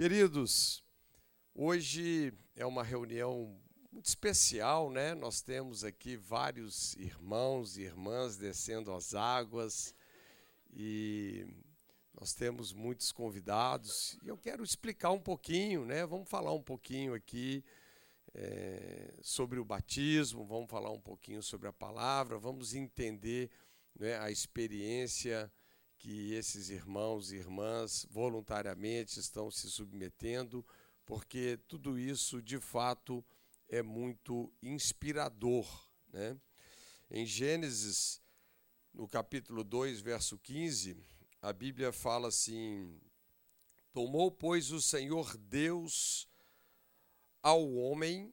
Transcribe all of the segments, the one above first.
Queridos, hoje é uma reunião muito especial, né? Nós temos aqui vários irmãos e irmãs descendo as águas e nós temos muitos convidados e eu quero explicar um pouquinho, né? Vamos falar um pouquinho aqui é, sobre o batismo, vamos falar um pouquinho sobre a palavra, vamos entender né, a experiência que esses irmãos e irmãs voluntariamente estão se submetendo, porque tudo isso de fato é muito inspirador. Né? Em Gênesis, no capítulo 2, verso 15, a Bíblia fala assim: Tomou, pois, o Senhor Deus ao homem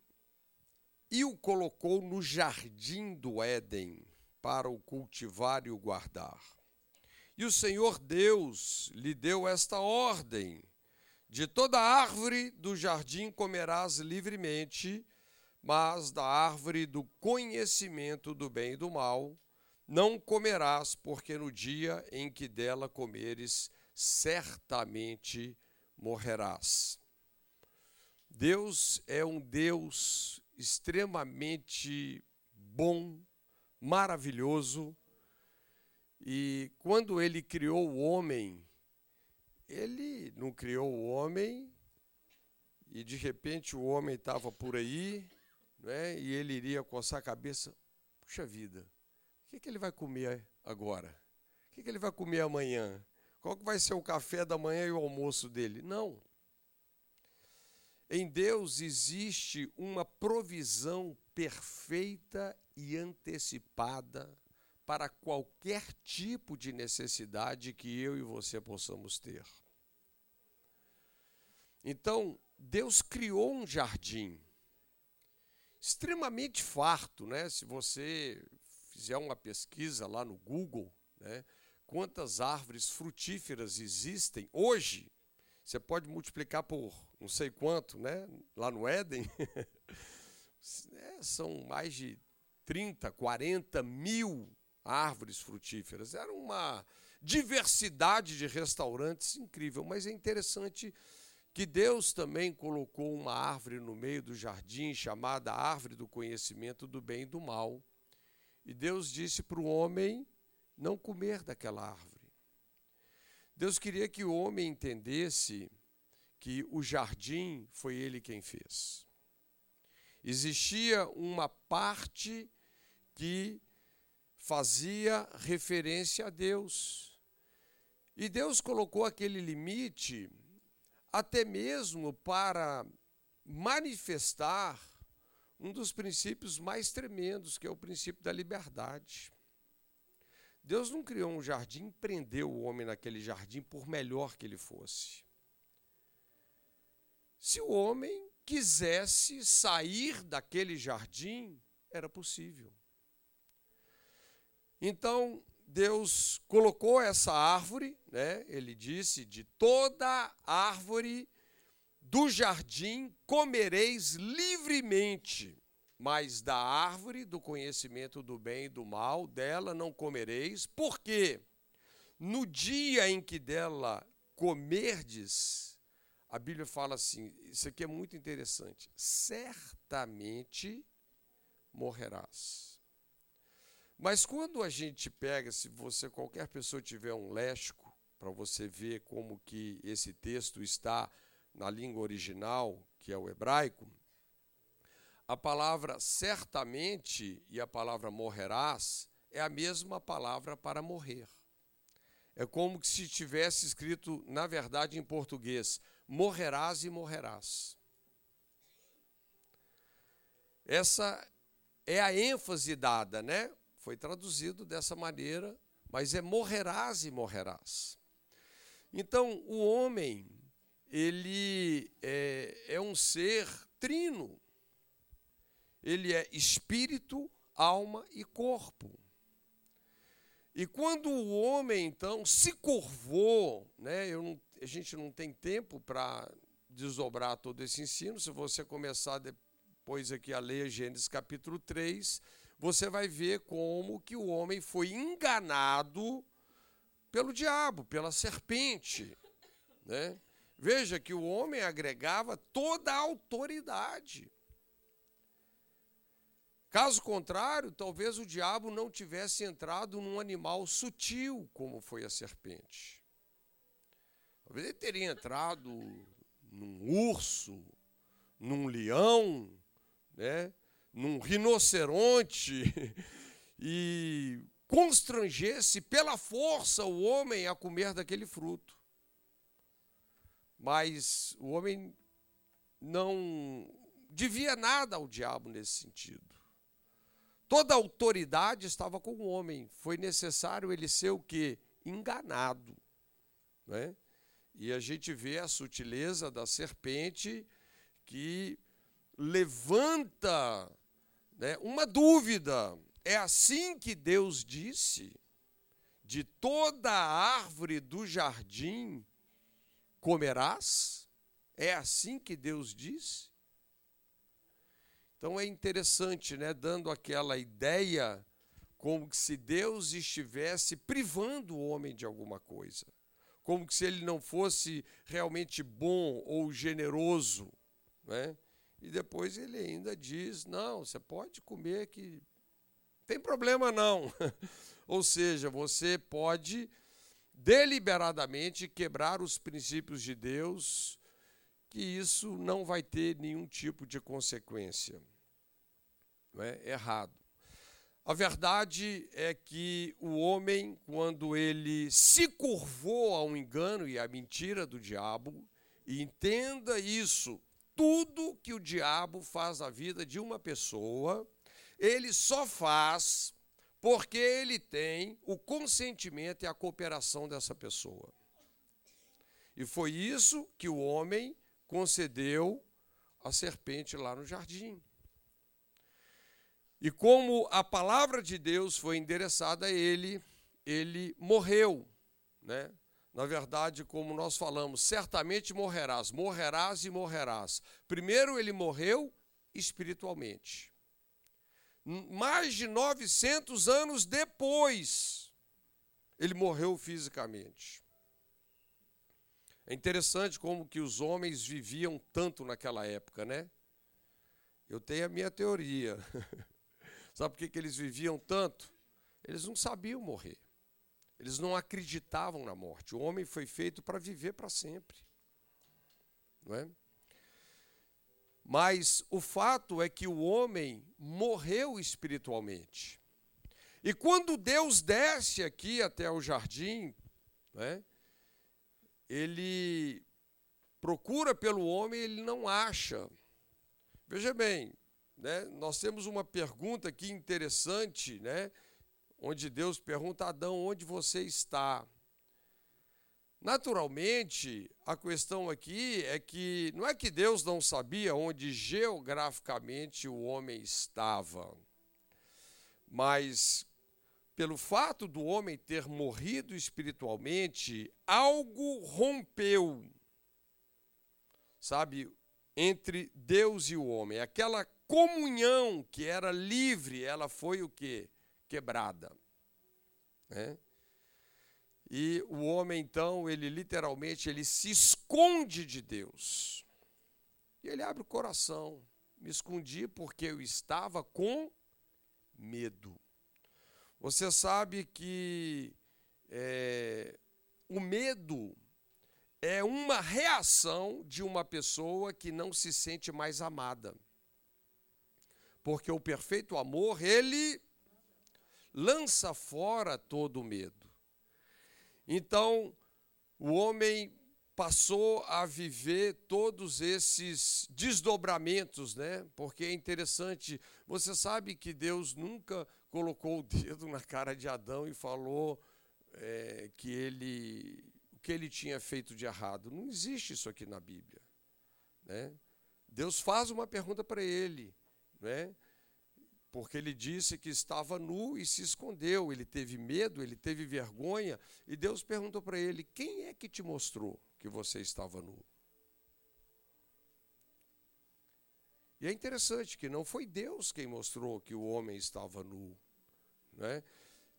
e o colocou no jardim do Éden para o cultivar e o guardar. E o Senhor Deus lhe deu esta ordem: De toda árvore do jardim comerás livremente, mas da árvore do conhecimento do bem e do mal não comerás, porque no dia em que dela comeres, certamente morrerás. Deus é um Deus extremamente bom, maravilhoso, e quando ele criou o homem, ele não criou o homem e de repente o homem estava por aí, né, e ele iria coçar a cabeça. Puxa vida, o que, que ele vai comer agora? O que, que ele vai comer amanhã? Qual que vai ser o café da manhã e o almoço dele? Não. Em Deus existe uma provisão perfeita e antecipada para qualquer tipo de necessidade que eu e você possamos ter. Então, Deus criou um jardim extremamente farto, né? Se você fizer uma pesquisa lá no Google, né, quantas árvores frutíferas existem hoje, você pode multiplicar por não sei quanto, né? Lá no Éden, é, são mais de 30, 40 mil árvores frutíferas. Era uma diversidade de restaurantes incrível, mas é interessante que Deus também colocou uma árvore no meio do jardim chamada árvore do conhecimento do bem e do mal. E Deus disse para o homem não comer daquela árvore. Deus queria que o homem entendesse que o jardim foi ele quem fez. Existia uma parte que fazia referência a Deus. E Deus colocou aquele limite até mesmo para manifestar um dos princípios mais tremendos, que é o princípio da liberdade. Deus não criou um jardim prendeu o homem naquele jardim por melhor que ele fosse. Se o homem quisesse sair daquele jardim, era possível. Então, Deus colocou essa árvore, né? ele disse: de toda árvore do jardim comereis livremente, mas da árvore do conhecimento do bem e do mal, dela não comereis, porque no dia em que dela comerdes, a Bíblia fala assim: isso aqui é muito interessante, certamente morrerás. Mas quando a gente pega, se você qualquer pessoa tiver um léxico para você ver como que esse texto está na língua original, que é o hebraico, a palavra certamente e a palavra morrerás é a mesma palavra para morrer. É como se tivesse escrito, na verdade, em português: morrerás e morrerás. Essa é a ênfase dada, né? Foi traduzido dessa maneira, mas é morrerás e morrerás. Então, o homem, ele é, é um ser trino. Ele é espírito, alma e corpo. E quando o homem, então, se curvou, né, não, a gente não tem tempo para desdobrar todo esse ensino, se você começar depois aqui a ler Gênesis capítulo 3, você vai ver como que o homem foi enganado pelo diabo, pela serpente. Né? Veja que o homem agregava toda a autoridade. Caso contrário, talvez o diabo não tivesse entrado num animal sutil, como foi a serpente. Talvez ele teria entrado num urso, num leão, né, num rinoceronte, e constrangesse pela força o homem a comer daquele fruto. Mas o homem não devia nada ao diabo nesse sentido. Toda autoridade estava com o homem. Foi necessário ele ser o que? Enganado. Né? E a gente vê a sutileza da serpente que levanta né, uma dúvida. É assim que Deus disse: de toda a árvore do jardim comerás? É assim que Deus disse? Então é interessante, né, dando aquela ideia como se Deus estivesse privando o homem de alguma coisa, como se ele não fosse realmente bom ou generoso, né? E depois ele ainda diz: "Não, você pode comer que tem problema não". ou seja, você pode deliberadamente quebrar os princípios de Deus, que isso não vai ter nenhum tipo de consequência. Não é? Errado. A verdade é que o homem, quando ele se curvou ao engano e à mentira do diabo, e entenda isso, tudo que o diabo faz na vida de uma pessoa, ele só faz porque ele tem o consentimento e a cooperação dessa pessoa. E foi isso que o homem concedeu à serpente lá no jardim. E como a palavra de Deus foi endereçada a ele, ele morreu, né? Na verdade, como nós falamos, certamente morrerás, morrerás e morrerás. Primeiro ele morreu espiritualmente. Mais de 900 anos depois, ele morreu fisicamente. É interessante como que os homens viviam tanto naquela época, né? Eu tenho a minha teoria. Sabe por que, que eles viviam tanto? Eles não sabiam morrer. Eles não acreditavam na morte. O homem foi feito para viver para sempre. Não é? Mas o fato é que o homem morreu espiritualmente. E quando Deus desce aqui até o jardim, né, ele procura pelo homem, ele não acha. Veja bem, né, nós temos uma pergunta aqui interessante, né, onde Deus pergunta a Adão: onde você está? Naturalmente, a questão aqui é que não é que Deus não sabia onde geograficamente o homem estava, mas pelo fato do homem ter morrido espiritualmente, algo rompeu, sabe, entre Deus e o homem. Aquela comunhão que era livre, ela foi o que? Quebrada. Né? E o homem, então, ele literalmente ele se esconde de Deus. E ele abre o coração. Me escondi porque eu estava com medo. Você sabe que é, o medo é uma reação de uma pessoa que não se sente mais amada. Porque o perfeito amor, ele lança fora todo o medo. Então, o homem passou a viver todos esses desdobramentos, né? Porque é interessante, você sabe que Deus nunca colocou o dedo na cara de Adão e falou é, que ele o que ele tinha feito de errado. Não existe isso aqui na Bíblia, né? Deus faz uma pergunta para ele, né? Porque ele disse que estava nu e se escondeu. Ele teve medo, ele teve vergonha, e Deus perguntou para ele: Quem é que te mostrou que você estava nu? E é interessante que não foi Deus quem mostrou que o homem estava nu. Né?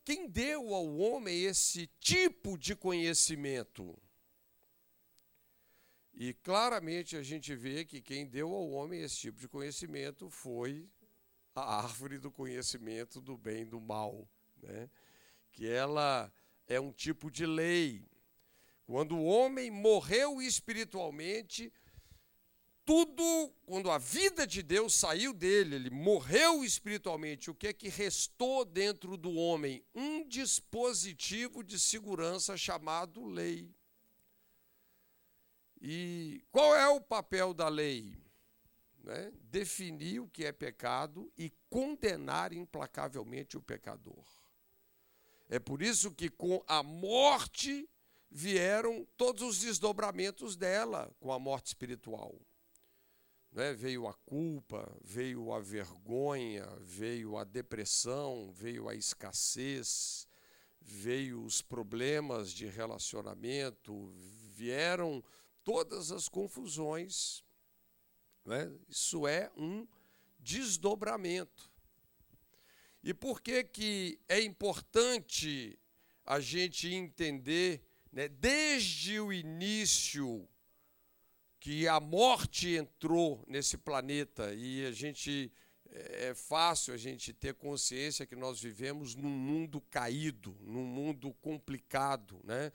Quem deu ao homem esse tipo de conhecimento? E claramente a gente vê que quem deu ao homem esse tipo de conhecimento foi a árvore do conhecimento do bem e do mal, né? que ela é um tipo de lei. Quando o homem morreu espiritualmente, tudo, quando a vida de Deus saiu dele, ele morreu espiritualmente, o que é que restou dentro do homem? Um dispositivo de segurança chamado lei. E qual é o papel da lei? Né? Definir o que é pecado e condenar implacavelmente o pecador. É por isso que com a morte vieram todos os desdobramentos dela, com a morte espiritual. Né? Veio a culpa, veio a vergonha, veio a depressão, veio a escassez, veio os problemas de relacionamento, vieram todas as confusões. Né? Isso é um desdobramento. E por que, que é importante a gente entender, né, desde o início, que a morte entrou nesse planeta e a gente é, é fácil a gente ter consciência que nós vivemos num mundo caído, num mundo complicado, né?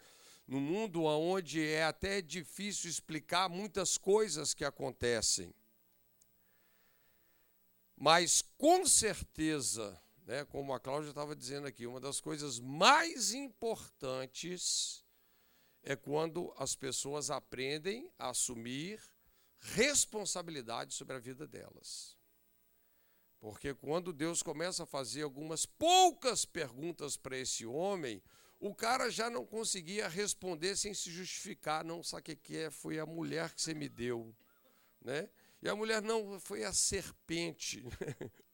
Num mundo onde é até difícil explicar muitas coisas que acontecem. Mas com certeza, né, como a Cláudia estava dizendo aqui, uma das coisas mais importantes é quando as pessoas aprendem a assumir responsabilidade sobre a vida delas. Porque quando Deus começa a fazer algumas poucas perguntas para esse homem, o cara já não conseguia responder sem se justificar. Não, sabe o que é? Foi a mulher que você me deu. Né? E a mulher não, foi a serpente.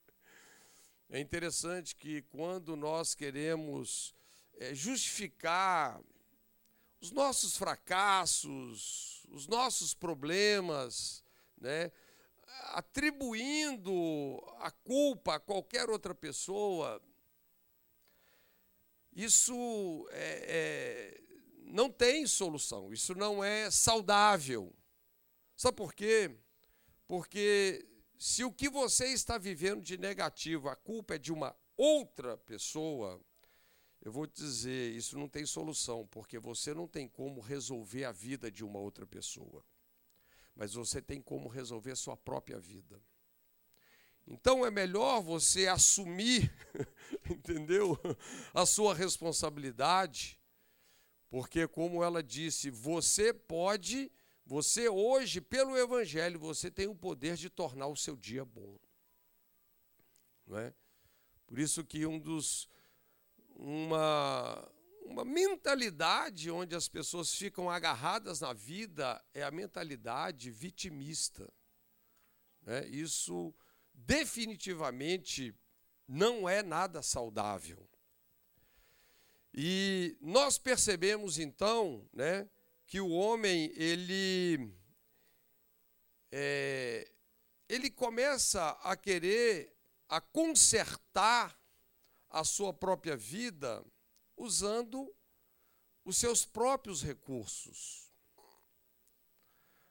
É interessante que quando nós queremos é, justificar os nossos fracassos, os nossos problemas, né, atribuindo a culpa a qualquer outra pessoa, isso é, é, não tem solução, isso não é saudável. Sabe por quê? Porque se o que você está vivendo de negativo, a culpa é de uma outra pessoa, eu vou te dizer, isso não tem solução, porque você não tem como resolver a vida de uma outra pessoa. Mas você tem como resolver a sua própria vida. Então é melhor você assumir, entendeu? A sua responsabilidade, porque como ela disse, você pode, você hoje pelo evangelho, você tem o poder de tornar o seu dia bom. Não é? Por isso que um dos uma uma mentalidade onde as pessoas ficam agarradas na vida é a mentalidade vitimista. Né? Isso definitivamente não é nada saudável. E nós percebemos então, né, que o homem ele é, ele começa a querer a consertar a sua própria vida usando os seus próprios recursos.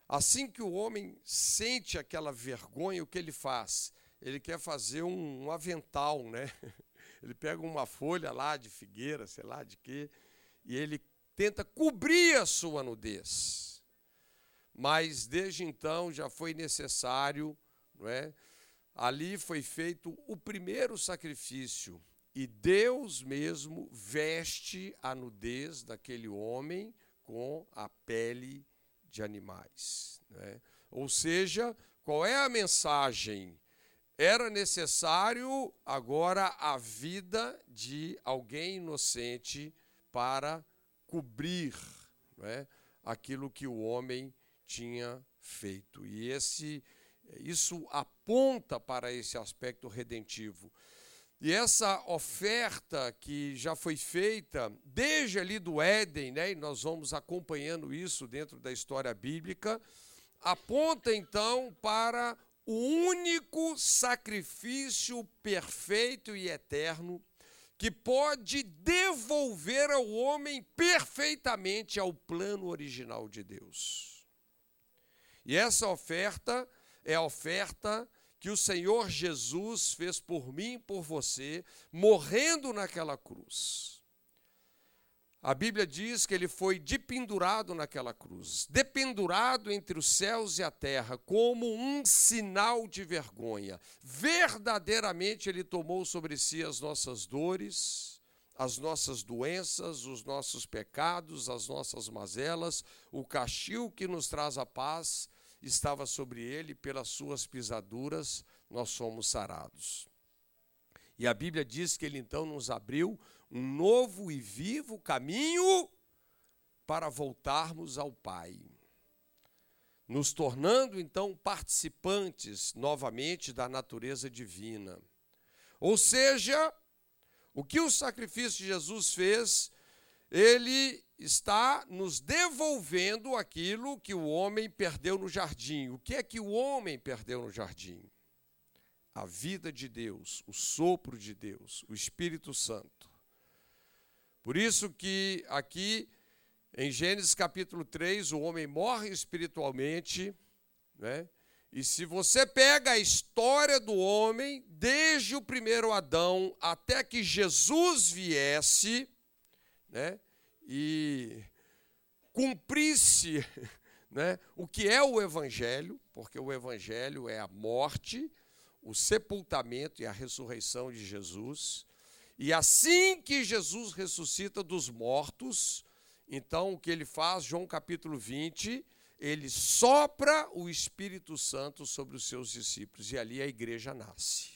Assim que o homem sente aquela vergonha, o que ele faz? Ele quer fazer um, um avental, né? Ele pega uma folha lá de figueira, sei lá de quê, e ele tenta cobrir a sua nudez. Mas desde então já foi necessário, não é? Ali foi feito o primeiro sacrifício e Deus mesmo veste a nudez daquele homem com a pele de animais. Né? Ou seja, qual é a mensagem? Era necessário agora a vida de alguém inocente para cobrir né, aquilo que o homem tinha feito. E esse, isso aponta para esse aspecto redentivo. E essa oferta que já foi feita desde ali do Éden, né, e nós vamos acompanhando isso dentro da história bíblica, aponta então para o único sacrifício perfeito e eterno que pode devolver ao homem perfeitamente ao plano original de Deus. E essa oferta é a oferta que o Senhor Jesus fez por mim e por você, morrendo naquela cruz. A Bíblia diz que ele foi dependurado naquela cruz, dependurado entre os céus e a terra, como um sinal de vergonha. Verdadeiramente ele tomou sobre si as nossas dores, as nossas doenças, os nossos pecados, as nossas mazelas, o castigo que nos traz a paz estava sobre ele, pelas suas pisaduras nós somos sarados. E a Bíblia diz que ele então nos abriu um novo e vivo caminho para voltarmos ao Pai, nos tornando então participantes novamente da natureza divina. Ou seja, o que o sacrifício de Jesus fez, ele está nos devolvendo aquilo que o homem perdeu no jardim. O que é que o homem perdeu no jardim? A vida de Deus, o sopro de Deus, o Espírito Santo. Por isso que aqui em Gênesis capítulo 3, o homem morre espiritualmente, né? E se você pega a história do homem, desde o primeiro Adão até que Jesus viesse, né? e cumprisse né, o que é o Evangelho, porque o Evangelho é a morte, o sepultamento e a ressurreição de Jesus. E assim que Jesus ressuscita dos mortos, então o que ele faz, João capítulo 20, ele sopra o Espírito Santo sobre os seus discípulos e ali a igreja nasce.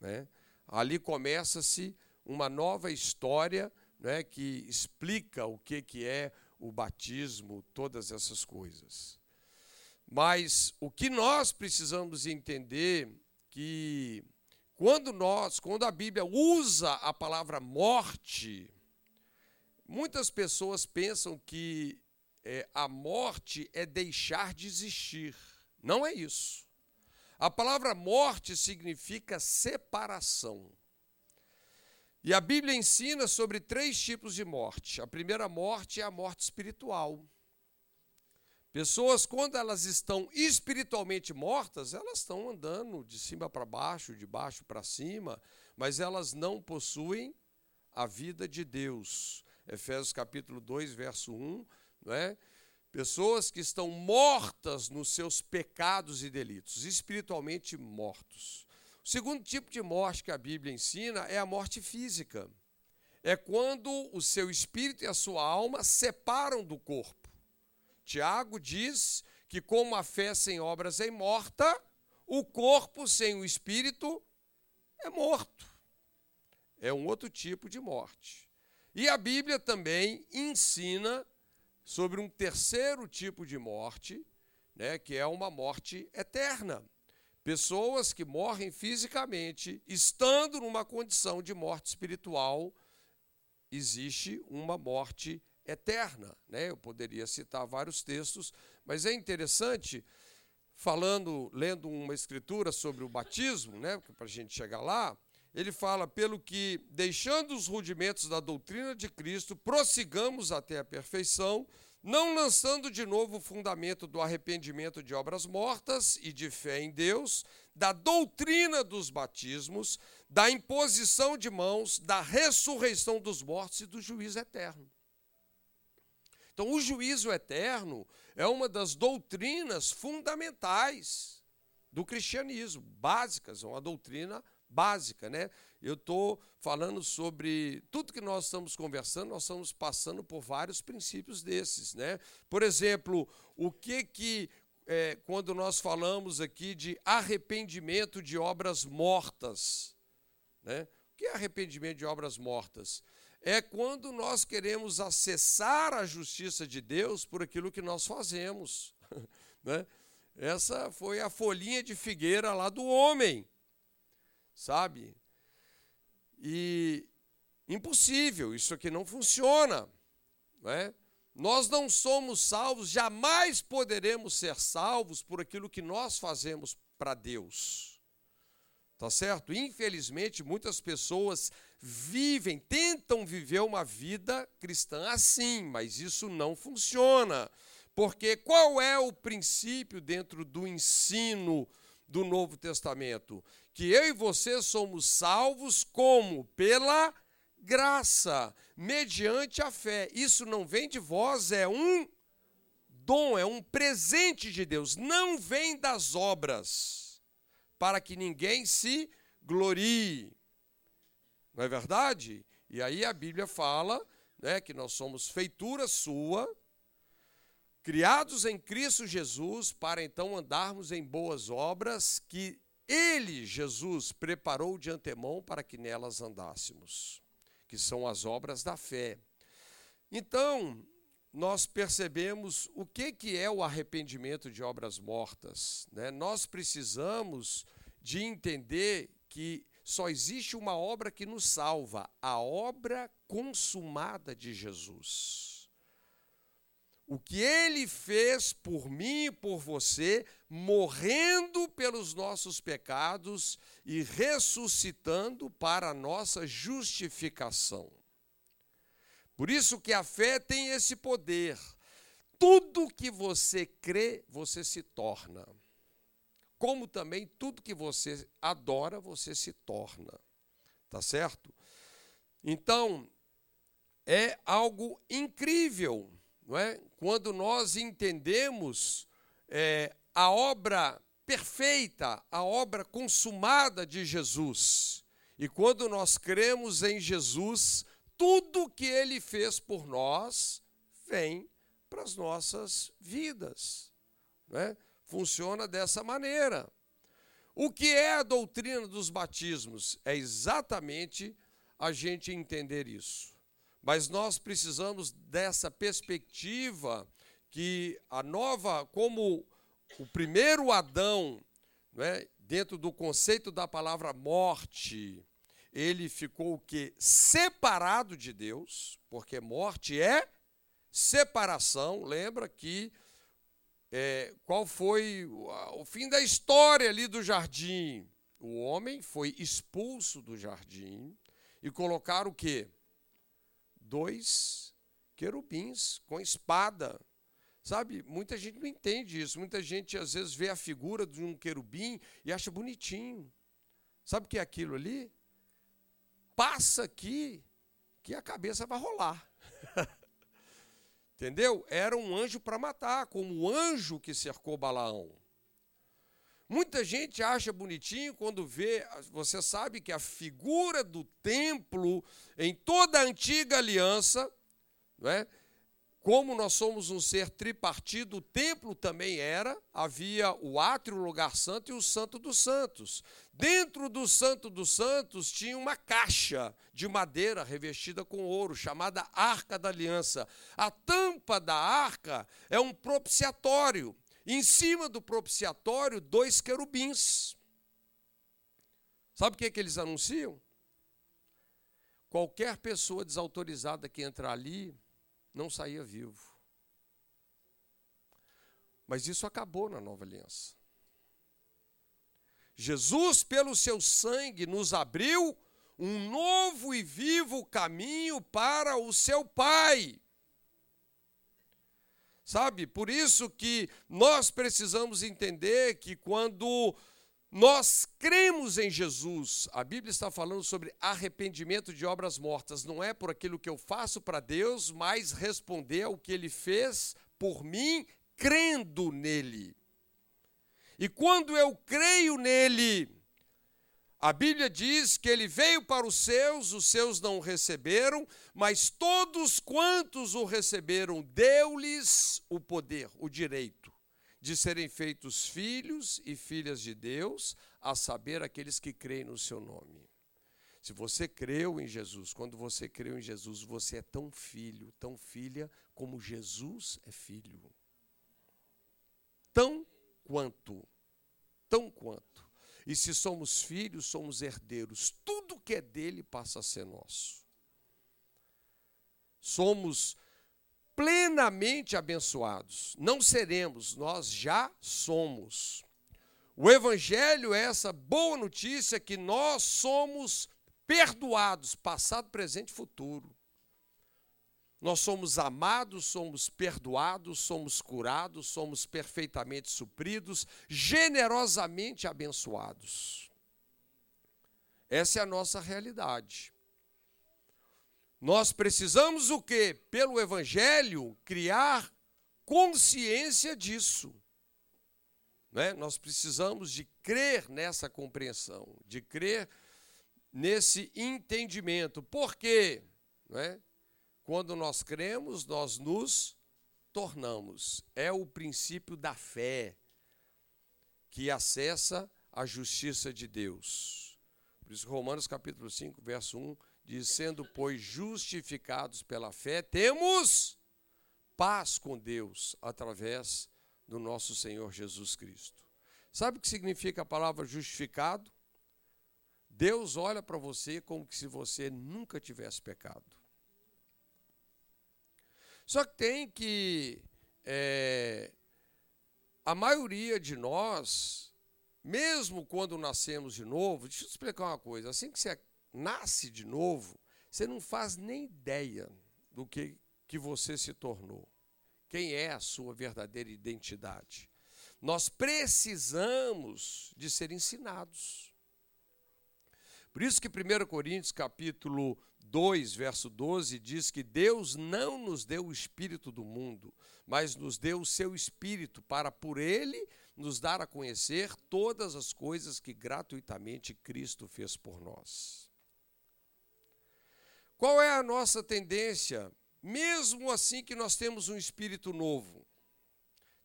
Né? Ali começa-se uma nova história né, que explica o que, que é o batismo, todas essas coisas. Mas o que nós precisamos entender que quando nós, quando a Bíblia usa a palavra morte, muitas pessoas pensam que é, a morte é deixar de existir. Não é isso. A palavra morte significa separação. E a Bíblia ensina sobre três tipos de morte. A primeira morte é a morte espiritual. Pessoas, quando elas estão espiritualmente mortas, elas estão andando de cima para baixo, de baixo para cima, mas elas não possuem a vida de Deus. Efésios capítulo 2, verso 1, não é? Pessoas que estão mortas nos seus pecados e delitos, espiritualmente mortos. O segundo tipo de morte que a Bíblia ensina é a morte física. É quando o seu espírito e a sua alma separam do corpo. Tiago diz que, como a fé sem obras é morta, o corpo sem o espírito é morto. É um outro tipo de morte. E a Bíblia também ensina sobre um terceiro tipo de morte, né, que é uma morte eterna. Pessoas que morrem fisicamente, estando numa condição de morte espiritual, existe uma morte eterna. Né? Eu poderia citar vários textos, mas é interessante, falando, lendo uma escritura sobre o batismo, né, para a gente chegar lá, ele fala: pelo que, deixando os rudimentos da doutrina de Cristo, prossigamos até a perfeição não lançando de novo o fundamento do arrependimento de obras mortas e de fé em Deus, da doutrina dos batismos, da imposição de mãos, da ressurreição dos mortos e do juízo eterno. Então, o juízo eterno é uma das doutrinas fundamentais do cristianismo, básicas, é uma doutrina básica, né? Eu estou falando sobre tudo que nós estamos conversando, nós estamos passando por vários princípios desses, né? Por exemplo, o que que é, quando nós falamos aqui de arrependimento de obras mortas, né? Que é arrependimento de obras mortas? É quando nós queremos acessar a justiça de Deus por aquilo que nós fazemos, né? Essa foi a folhinha de figueira lá do homem, sabe? E impossível, isso aqui não funciona. Não é? Nós não somos salvos, jamais poderemos ser salvos por aquilo que nós fazemos para Deus. Tá certo? Infelizmente, muitas pessoas vivem, tentam viver uma vida cristã assim, mas isso não funciona. Porque qual é o princípio dentro do ensino do Novo Testamento? Que eu e você somos salvos como? Pela graça, mediante a fé. Isso não vem de vós, é um dom, é um presente de Deus, não vem das obras, para que ninguém se glorie. Não é verdade? E aí a Bíblia fala né, que nós somos feitura sua, criados em Cristo Jesus, para então andarmos em boas obras que Ele, Jesus, preparou de antemão para que nelas andássemos que são as obras da fé. Então, nós percebemos o que, que é o arrependimento de obras mortas. Né? Nós precisamos de entender que só existe uma obra que nos salva, a obra consumada de Jesus. O que ele fez por mim e por você, morrendo pelos nossos pecados e ressuscitando para a nossa justificação. Por isso que a fé tem esse poder. Tudo que você crê, você se torna. Como também tudo que você adora, você se torna. Tá certo? Então, é algo incrível, não é? Quando nós entendemos é, a obra perfeita, a obra consumada de Jesus. E quando nós cremos em Jesus, tudo que ele fez por nós vem para as nossas vidas. Né? Funciona dessa maneira. O que é a doutrina dos batismos? É exatamente a gente entender isso. Mas nós precisamos dessa perspectiva que a nova, como o primeiro Adão, né, dentro do conceito da palavra morte, ele ficou o que? Separado de Deus, porque morte é separação. Lembra que é, qual foi o, o fim da história ali do jardim? O homem foi expulso do jardim e colocaram o quê? Dois querubins com espada Sabe, muita gente não entende isso. Muita gente às vezes vê a figura de um querubim e acha bonitinho. Sabe o que é aquilo ali? Passa aqui que a cabeça vai rolar. Entendeu? Era um anjo para matar, como o anjo que cercou Balaão. Muita gente acha bonitinho quando vê, você sabe que a figura do templo em toda a antiga aliança, não é? Como nós somos um ser tripartido, o templo também era, havia o átrio, o lugar santo e o santo dos santos. Dentro do santo dos santos tinha uma caixa de madeira revestida com ouro, chamada Arca da Aliança. A tampa da arca é um propiciatório. Em cima do propiciatório, dois querubins. Sabe o que, é que eles anunciam? Qualquer pessoa desautorizada que entrar ali não saía vivo. Mas isso acabou na nova aliança. Jesus, pelo seu sangue, nos abriu um novo e vivo caminho para o seu Pai. Sabe, por isso que nós precisamos entender que quando nós cremos em Jesus. A Bíblia está falando sobre arrependimento de obras mortas. Não é por aquilo que eu faço para Deus, mas responder ao que ele fez por mim, crendo nele. E quando eu creio nele, a Bíblia diz que ele veio para os seus, os seus não o receberam, mas todos quantos o receberam, deu-lhes o poder, o direito de serem feitos filhos e filhas de Deus, a saber, aqueles que creem no seu nome. Se você creu em Jesus, quando você creu em Jesus, você é tão filho, tão filha, como Jesus é filho. Tão quanto, tão quanto. E se somos filhos, somos herdeiros. Tudo que é dele passa a ser nosso. Somos plenamente abençoados. Não seremos, nós já somos. O Evangelho é essa boa notícia que nós somos perdoados, passado, presente e futuro. nós somos amados, somos perdoados, somos curados, somos perfeitamente supridos, generosamente abençoados. Essa é a nossa realidade. Nós precisamos o quê? Pelo Evangelho, criar consciência disso. Né? Nós precisamos de crer nessa compreensão, de crer nesse entendimento. Por quê? Né? Quando nós cremos, nós nos tornamos. É o princípio da fé que acessa a justiça de Deus. Por isso, Romanos capítulo 5, verso 1 diz: Sendo, pois, justificados pela fé, temos paz com Deus através do nosso Senhor Jesus Cristo. Sabe o que significa a palavra justificado? Deus olha para você como se você nunca tivesse pecado. Só que tem que. É, a maioria de nós mesmo quando nascemos de novo, deixa eu explicar uma coisa: assim que você nasce de novo, você não faz nem ideia do que, que você se tornou, quem é a sua verdadeira identidade. Nós precisamos de ser ensinados. Por isso que 1 Coríntios capítulo 2, verso 12 diz que Deus não nos deu o espírito do mundo, mas nos deu o seu espírito para por ele nos dar a conhecer todas as coisas que gratuitamente Cristo fez por nós. Qual é a nossa tendência, mesmo assim que nós temos um espírito novo?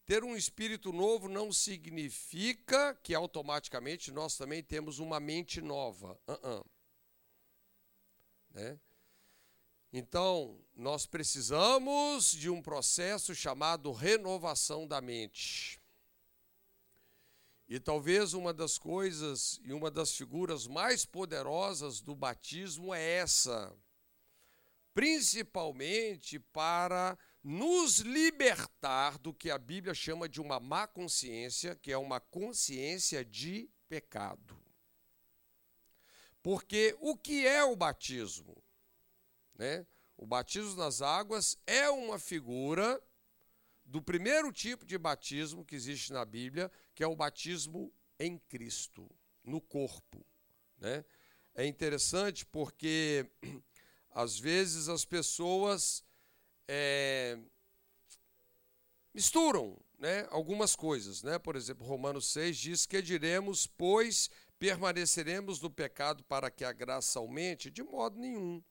Ter um espírito novo não significa que automaticamente nós também temos uma mente nova. Uh -uh. Né? Então, nós precisamos de um processo chamado renovação da mente. E talvez uma das coisas e uma das figuras mais poderosas do batismo é essa, principalmente para nos libertar do que a Bíblia chama de uma má consciência, que é uma consciência de pecado. Porque o que é o batismo? Né? O batismo nas águas é uma figura do primeiro tipo de batismo que existe na Bíblia, que é o batismo em Cristo, no corpo. Né? É interessante porque, às vezes, as pessoas é, misturam né, algumas coisas. Né? Por exemplo, Romanos 6 diz que diremos, pois permaneceremos no pecado para que a graça aumente? De modo nenhum.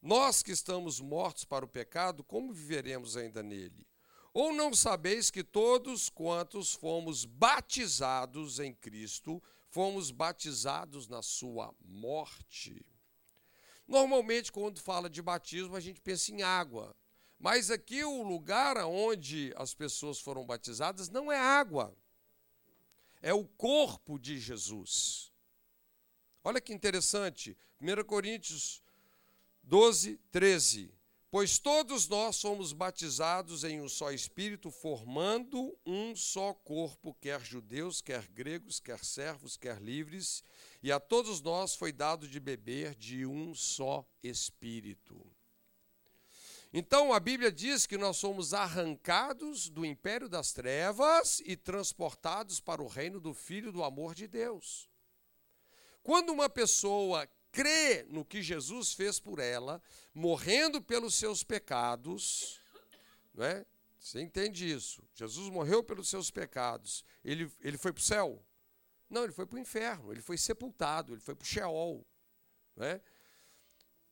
Nós que estamos mortos para o pecado, como viveremos ainda nele? Ou não sabeis que todos quantos fomos batizados em Cristo, fomos batizados na sua morte? Normalmente, quando fala de batismo, a gente pensa em água. Mas aqui o lugar onde as pessoas foram batizadas não é água, é o corpo de Jesus. Olha que interessante, 1 Coríntios 12, 13. Pois todos nós somos batizados em um só Espírito, formando um só corpo, quer judeus, quer gregos, quer servos, quer livres, e a todos nós foi dado de beber de um só Espírito. Então a Bíblia diz que nós somos arrancados do império das trevas e transportados para o reino do Filho do amor de Deus. Quando uma pessoa crê no que Jesus fez por ela, morrendo pelos seus pecados, não é? Você entende isso? Jesus morreu pelos seus pecados. Ele, ele foi para o céu? Não, ele foi para o inferno. Ele foi sepultado. Ele foi para o Sheol. Não é?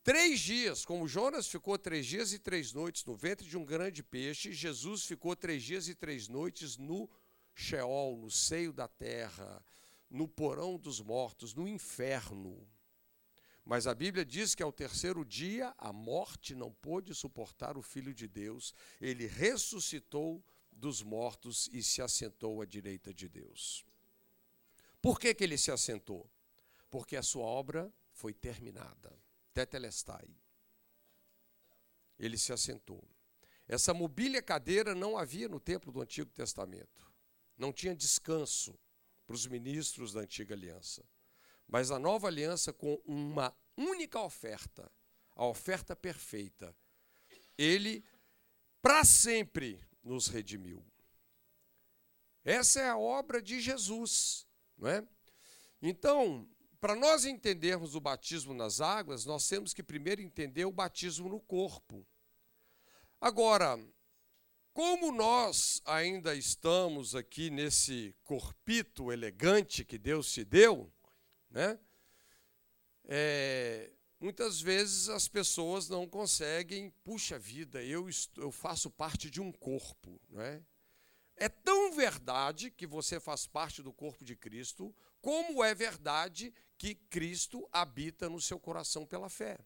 Três dias, como Jonas ficou três dias e três noites no ventre de um grande peixe, Jesus ficou três dias e três noites no Sheol, no seio da terra, no porão dos mortos, no inferno. Mas a Bíblia diz que ao terceiro dia a morte não pôde suportar o Filho de Deus, ele ressuscitou dos mortos e se assentou à direita de Deus. Por que, que ele se assentou? Porque a sua obra foi terminada. Tetelestai. Ele se assentou. Essa mobília cadeira não havia no templo do Antigo Testamento. Não tinha descanso para os ministros da antiga aliança. Mas a nova aliança, com uma única oferta, a oferta perfeita, ele para sempre nos redimiu. Essa é a obra de Jesus, não é? Então, para nós entendermos o batismo nas águas, nós temos que primeiro entender o batismo no corpo. Agora, como nós ainda estamos aqui nesse corpito elegante que Deus te deu, né? É, muitas vezes as pessoas não conseguem, puxa vida, eu, eu faço parte de um corpo, né? É tão verdade que você faz parte do corpo de Cristo, como é verdade que Cristo habita no seu coração pela fé.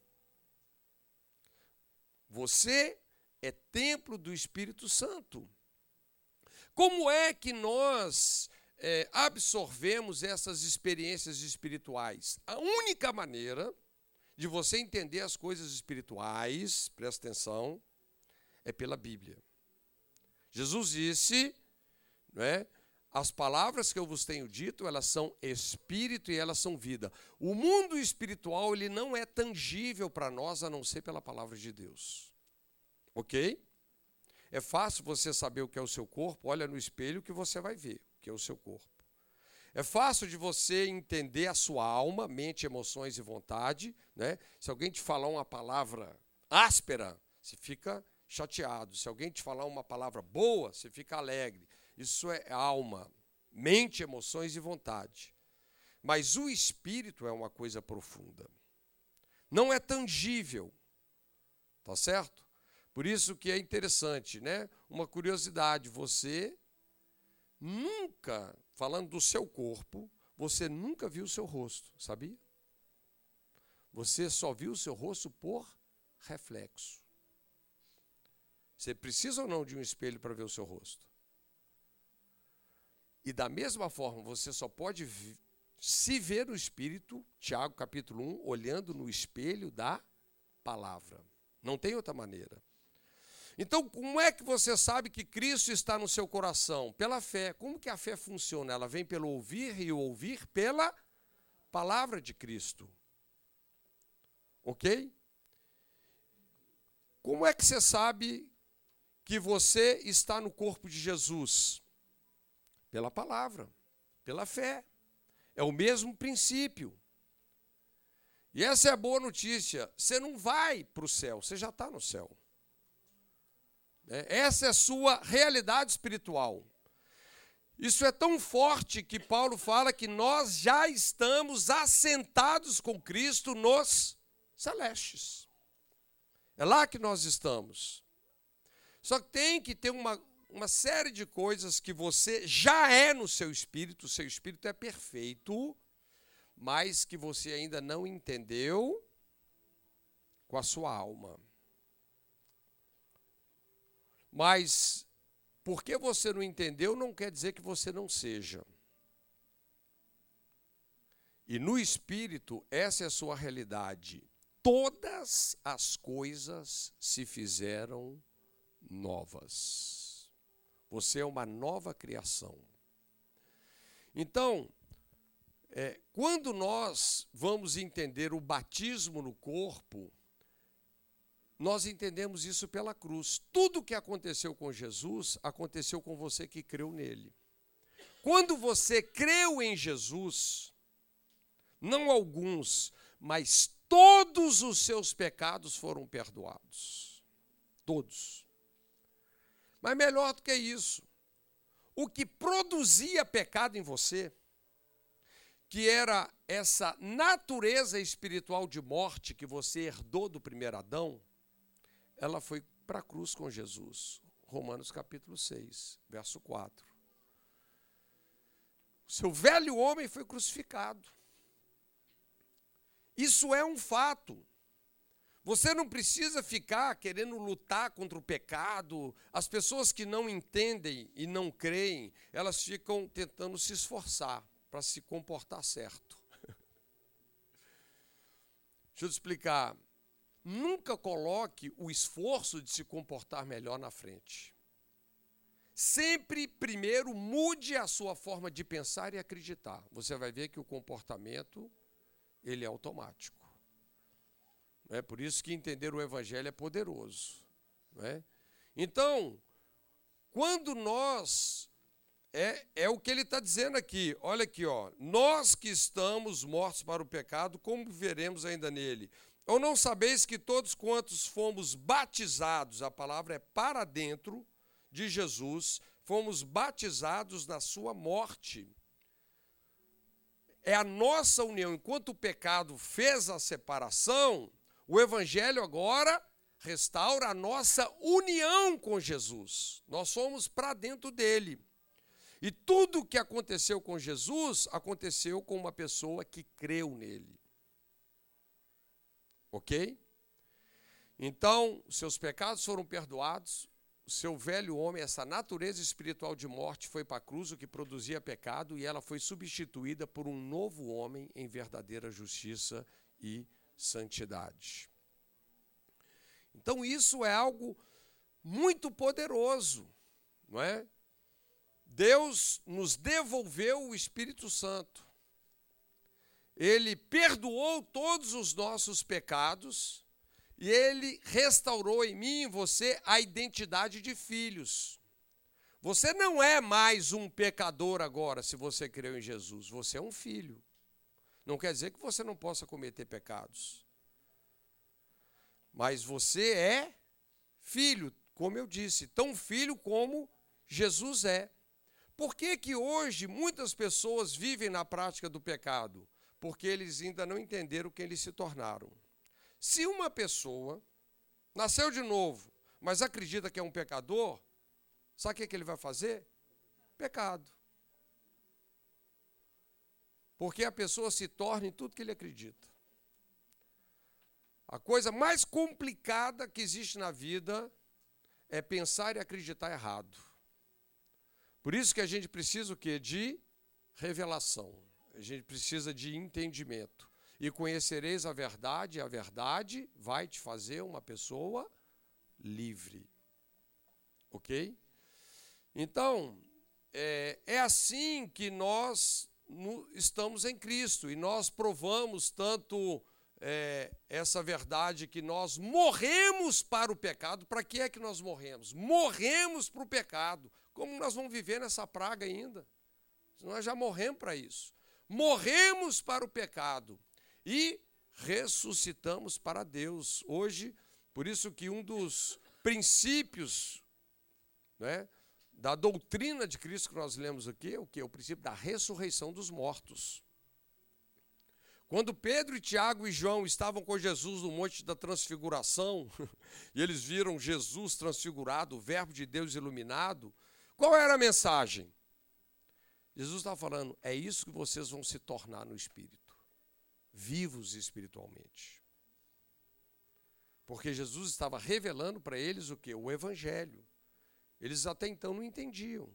Você é templo do Espírito Santo. Como é que nós é, absorvemos essas experiências espirituais? A única maneira de você entender as coisas espirituais, presta atenção, é pela Bíblia. Jesus disse, não é? As palavras que eu vos tenho dito, elas são espírito e elas são vida. O mundo espiritual, ele não é tangível para nós a não ser pela palavra de Deus. Ok? É fácil você saber o que é o seu corpo, olha no espelho que você vai ver que é o seu corpo. É fácil de você entender a sua alma, mente, emoções e vontade. Né? Se alguém te falar uma palavra áspera, você fica chateado. Se alguém te falar uma palavra boa, você fica alegre. Isso é alma, mente, emoções e vontade. Mas o espírito é uma coisa profunda. Não é tangível. Tá certo? Por isso que é interessante, né? Uma curiosidade, você nunca, falando do seu corpo, você nunca viu o seu rosto, sabia? Você só viu o seu rosto por reflexo. Você precisa ou não de um espelho para ver o seu rosto? E da mesma forma, você só pode se ver no espírito, Tiago capítulo 1, olhando no espelho da palavra. Não tem outra maneira. Então, como é que você sabe que Cristo está no seu coração? Pela fé. Como que a fé funciona? Ela vem pelo ouvir e ouvir pela palavra de Cristo. Ok? Como é que você sabe que você está no corpo de Jesus? Pela palavra, pela fé. É o mesmo princípio. E essa é a boa notícia. Você não vai para o céu, você já está no céu. É, essa é a sua realidade espiritual. Isso é tão forte que Paulo fala que nós já estamos assentados com Cristo nos celestes. É lá que nós estamos. Só que tem que ter uma, uma série de coisas que você já é no seu espírito, o seu espírito é perfeito, mas que você ainda não entendeu com a sua alma. Mas porque você não entendeu não quer dizer que você não seja. E no espírito, essa é a sua realidade. Todas as coisas se fizeram novas. Você é uma nova criação. Então, é, quando nós vamos entender o batismo no corpo, nós entendemos isso pela cruz. Tudo que aconteceu com Jesus aconteceu com você que creu nele. Quando você creu em Jesus, não alguns, mas todos os seus pecados foram perdoados. Todos. Mas melhor do que isso, o que produzia pecado em você, que era essa natureza espiritual de morte que você herdou do primeiro Adão, ela foi para a cruz com Jesus. Romanos capítulo 6, verso 4. O seu velho homem foi crucificado. Isso é um fato. Você não precisa ficar querendo lutar contra o pecado. As pessoas que não entendem e não creem, elas ficam tentando se esforçar para se comportar certo. Deixa eu te explicar nunca coloque o esforço de se comportar melhor na frente. Sempre, primeiro, mude a sua forma de pensar e acreditar. Você vai ver que o comportamento ele é automático. É por isso que entender o Evangelho é poderoso. É? Então, quando nós. É, é o que ele está dizendo aqui. Olha aqui, ó. Nós que estamos mortos para o pecado, como veremos ainda nele? Ou não sabeis que todos quantos fomos batizados, a palavra é para dentro de Jesus, fomos batizados na sua morte. É a nossa união. Enquanto o pecado fez a separação, o Evangelho agora restaura a nossa união com Jesus. Nós somos para dentro dele. E tudo o que aconteceu com Jesus aconteceu com uma pessoa que creu nele. Ok? Então, seus pecados foram perdoados, o seu velho homem, essa natureza espiritual de morte, foi para a cruz, o que produzia pecado, e ela foi substituída por um novo homem em verdadeira justiça e santidade. Então isso é algo muito poderoso, não é? Deus nos devolveu o Espírito Santo. Ele perdoou todos os nossos pecados e ele restaurou em mim e você a identidade de filhos. Você não é mais um pecador agora se você creu em Jesus, você é um filho. Não quer dizer que você não possa cometer pecados mas você é filho, como eu disse, tão filho como Jesus é. Por que, que hoje muitas pessoas vivem na prática do pecado? Porque eles ainda não entenderam quem eles se tornaram. Se uma pessoa nasceu de novo, mas acredita que é um pecador, sabe o que, que ele vai fazer? Pecado. Porque a pessoa se torna em tudo que ele acredita. A coisa mais complicada que existe na vida é pensar e acreditar errado. Por isso que a gente precisa o quê? De revelação. A gente precisa de entendimento. E conhecereis a verdade, e a verdade vai te fazer uma pessoa livre. Ok? Então, é, é assim que nós no, estamos em Cristo e nós provamos tanto é, essa verdade que nós morremos para o pecado. Para que é que nós morremos? Morremos para o pecado. Como nós vamos viver nessa praga ainda? Nós já morremos para isso. Morremos para o pecado e ressuscitamos para Deus. Hoje, por isso que um dos princípios né, da doutrina de Cristo que nós lemos aqui é o que? O princípio da ressurreição dos mortos. Quando Pedro, Tiago e João estavam com Jesus no Monte da Transfiguração, e eles viram Jesus transfigurado, o Verbo de Deus iluminado, qual era a mensagem? Jesus estava falando: é isso que vocês vão se tornar no espírito, vivos espiritualmente. Porque Jesus estava revelando para eles o que? O Evangelho. Eles até então não entendiam.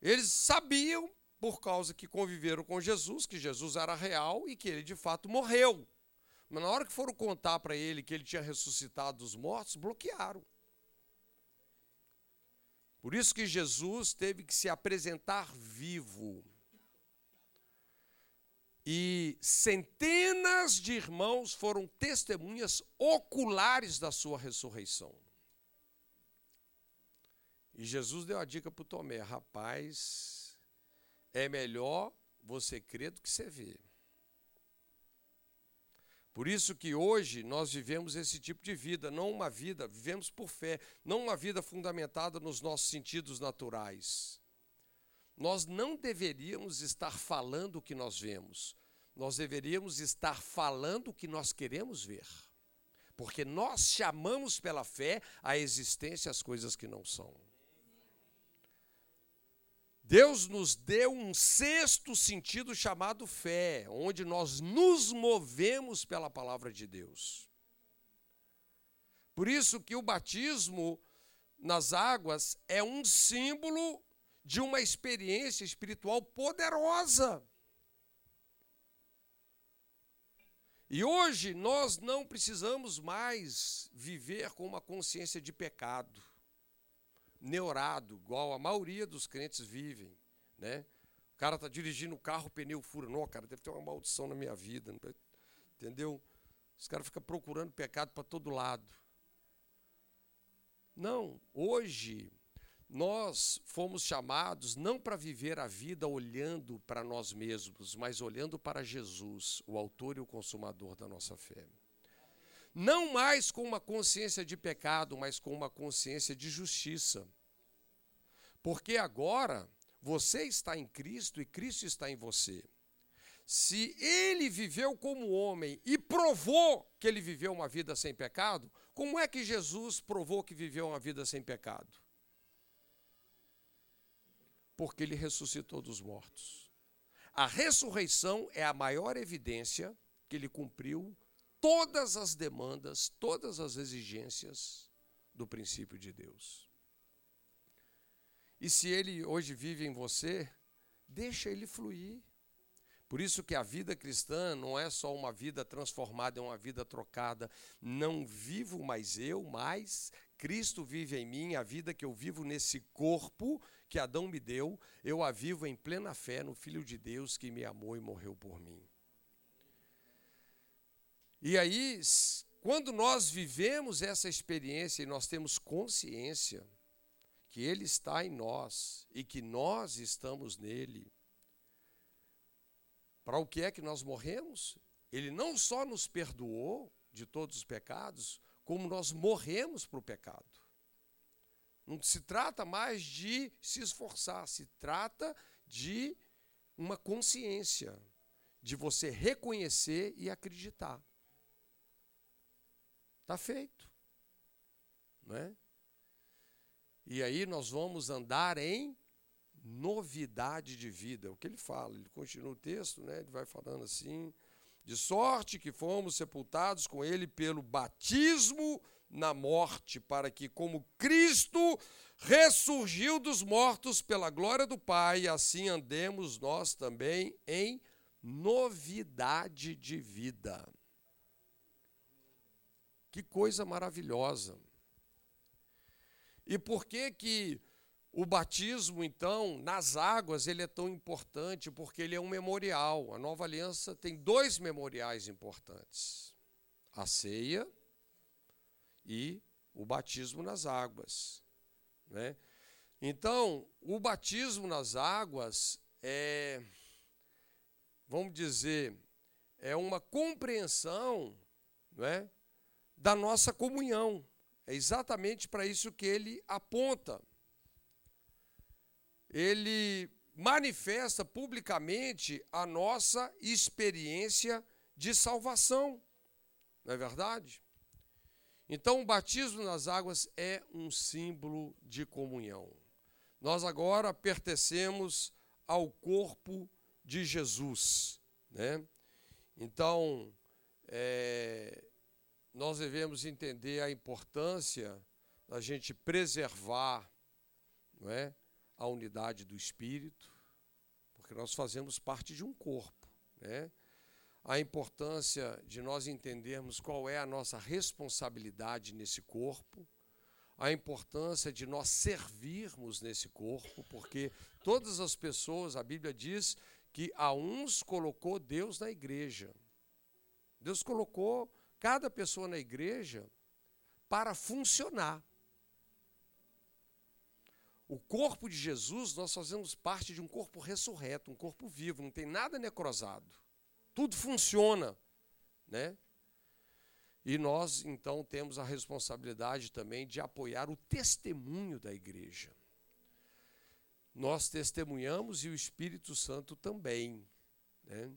Eles sabiam por causa que conviveram com Jesus, que Jesus era real e que ele de fato morreu. Mas na hora que foram contar para ele que ele tinha ressuscitado dos mortos, bloquearam. Por isso que Jesus teve que se apresentar vivo. E centenas de irmãos foram testemunhas oculares da sua ressurreição. E Jesus deu a dica para o Tomé: rapaz, é melhor você crer do que você vê. Por isso que hoje nós vivemos esse tipo de vida, não uma vida, vivemos por fé, não uma vida fundamentada nos nossos sentidos naturais. Nós não deveríamos estar falando o que nós vemos, nós deveríamos estar falando o que nós queremos ver. Porque nós chamamos pela fé a existência as coisas que não são. Deus nos deu um sexto sentido chamado fé, onde nós nos movemos pela palavra de Deus. Por isso que o batismo nas águas é um símbolo de uma experiência espiritual poderosa. E hoje nós não precisamos mais viver com uma consciência de pecado neurado, igual a maioria dos crentes vivem, né? O cara está dirigindo o carro, o pneu fura. Não, cara, deve ter uma maldição na minha vida. Entendeu? Os caras ficam procurando pecado para todo lado. Não, hoje nós fomos chamados não para viver a vida olhando para nós mesmos, mas olhando para Jesus, o autor e o consumador da nossa fé. Não mais com uma consciência de pecado, mas com uma consciência de justiça. Porque agora você está em Cristo e Cristo está em você. Se ele viveu como homem e provou que ele viveu uma vida sem pecado, como é que Jesus provou que viveu uma vida sem pecado? Porque ele ressuscitou dos mortos. A ressurreição é a maior evidência que ele cumpriu todas as demandas, todas as exigências do princípio de Deus. E se ele hoje vive em você, deixa ele fluir. Por isso que a vida cristã não é só uma vida transformada, é uma vida trocada. Não vivo mais eu, mas Cristo vive em mim, a vida que eu vivo nesse corpo que Adão me deu, eu a vivo em plena fé no Filho de Deus que me amou e morreu por mim. E aí, quando nós vivemos essa experiência e nós temos consciência que Ele está em nós e que nós estamos nele. Para o que é que nós morremos? Ele não só nos perdoou de todos os pecados, como nós morremos para o pecado. Não se trata mais de se esforçar, se trata de uma consciência, de você reconhecer e acreditar. Está feito. Não é? E aí nós vamos andar em novidade de vida. É o que ele fala, ele continua o texto, né? ele vai falando assim: de sorte que fomos sepultados com ele pelo batismo na morte, para que, como Cristo ressurgiu dos mortos pela glória do Pai, assim andemos nós também em novidade de vida. Que coisa maravilhosa. E por que que o batismo, então, nas águas, ele é tão importante? Porque ele é um memorial. A nova aliança tem dois memoriais importantes: a ceia e o batismo nas águas. Né? Então, o batismo nas águas é, vamos dizer, é uma compreensão não é, da nossa comunhão. É exatamente para isso que ele aponta. Ele manifesta publicamente a nossa experiência de salvação. Não é verdade? Então, o batismo nas águas é um símbolo de comunhão. Nós agora pertencemos ao corpo de Jesus. Né? Então, é, nós devemos entender a importância da gente preservar não é, a unidade do espírito, porque nós fazemos parte de um corpo. Né? A importância de nós entendermos qual é a nossa responsabilidade nesse corpo, a importância de nós servirmos nesse corpo, porque todas as pessoas, a Bíblia diz que a uns colocou Deus na igreja. Deus colocou cada pessoa na igreja para funcionar. O corpo de Jesus, nós fazemos parte de um corpo ressurreto, um corpo vivo, não tem nada necrosado. Tudo funciona, né? E nós, então, temos a responsabilidade também de apoiar o testemunho da igreja. Nós testemunhamos e o Espírito Santo também. Né?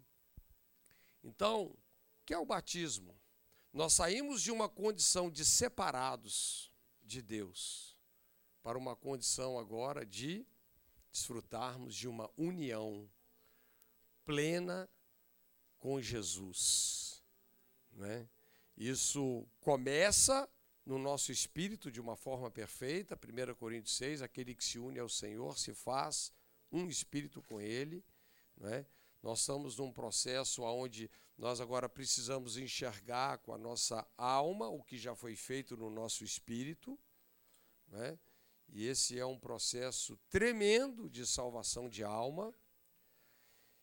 Então, o que é o batismo? Nós saímos de uma condição de separados de Deus para uma condição agora de desfrutarmos de uma união plena com Jesus. Né? Isso começa no nosso espírito de uma forma perfeita. 1 Coríntios 6, aquele que se une ao Senhor se faz um espírito com Ele. Né? Nós estamos num processo onde nós agora precisamos enxergar com a nossa alma o que já foi feito no nosso espírito, né? e esse é um processo tremendo de salvação de alma.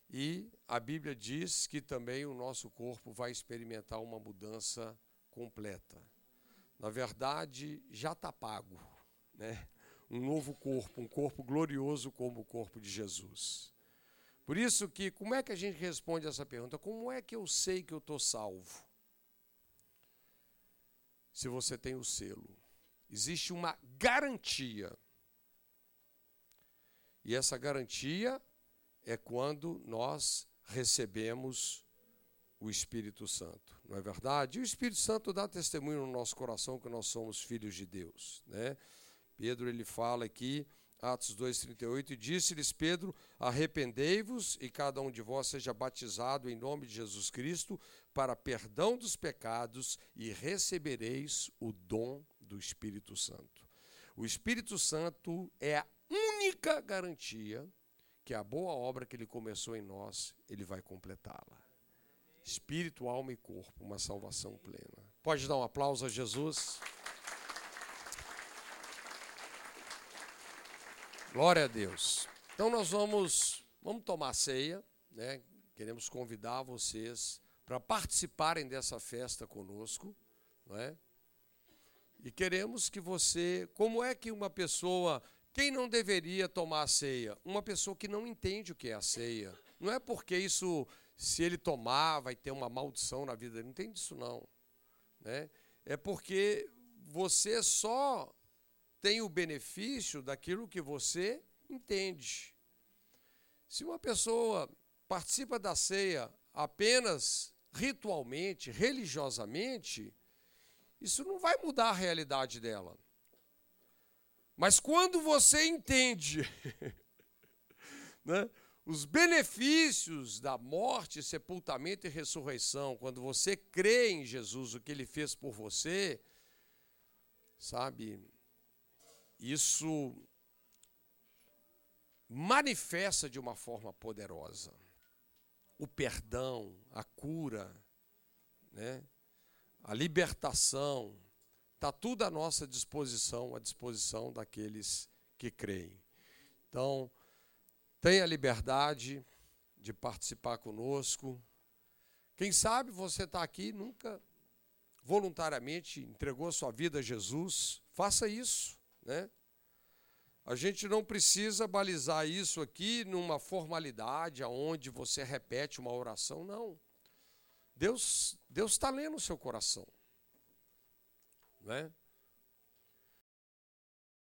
E a Bíblia diz que também o nosso corpo vai experimentar uma mudança completa. na verdade, já está pago. Né? Um novo corpo, um corpo glorioso como o corpo de Jesus. Por isso que, como é que a gente responde essa pergunta? Como é que eu sei que eu estou salvo? Se você tem o selo. Existe uma garantia. E essa garantia é quando nós recebemos o Espírito Santo, não é verdade? E o Espírito Santo dá testemunho no nosso coração que nós somos filhos de Deus, né? Pedro ele fala aqui, Atos 2:38, e disse-lhes Pedro: Arrependei-vos e cada um de vós seja batizado em nome de Jesus Cristo para perdão dos pecados e recebereis o dom do Espírito Santo. O Espírito Santo é a única garantia que a boa obra que ele começou em nós, ele vai completá-la. Espírito, alma e corpo, uma salvação plena. Pode dar um aplauso a Jesus. Glória a Deus. Então nós vamos, vamos tomar ceia, né? Queremos convidar vocês para participarem dessa festa conosco, não é? E queremos que você, como é que uma pessoa, quem não deveria tomar a ceia? Uma pessoa que não entende o que é a ceia. Não é porque isso, se ele tomar, vai ter uma maldição na vida dele. Não entende isso não, né? É porque você só tem o benefício daquilo que você entende. Se uma pessoa participa da ceia apenas ritualmente, religiosamente, isso não vai mudar a realidade dela. Mas quando você entende né, os benefícios da morte, sepultamento e ressurreição, quando você crê em Jesus, o que ele fez por você, sabe, isso manifesta de uma forma poderosa o perdão, a cura, né? a libertação, está tudo à nossa disposição, à disposição daqueles que creem. Então, tenha liberdade de participar conosco. Quem sabe você está aqui nunca voluntariamente entregou sua vida a Jesus, faça isso né? A gente não precisa balizar isso aqui numa formalidade aonde você repete uma oração, não. Deus Deus está lendo o seu coração, né?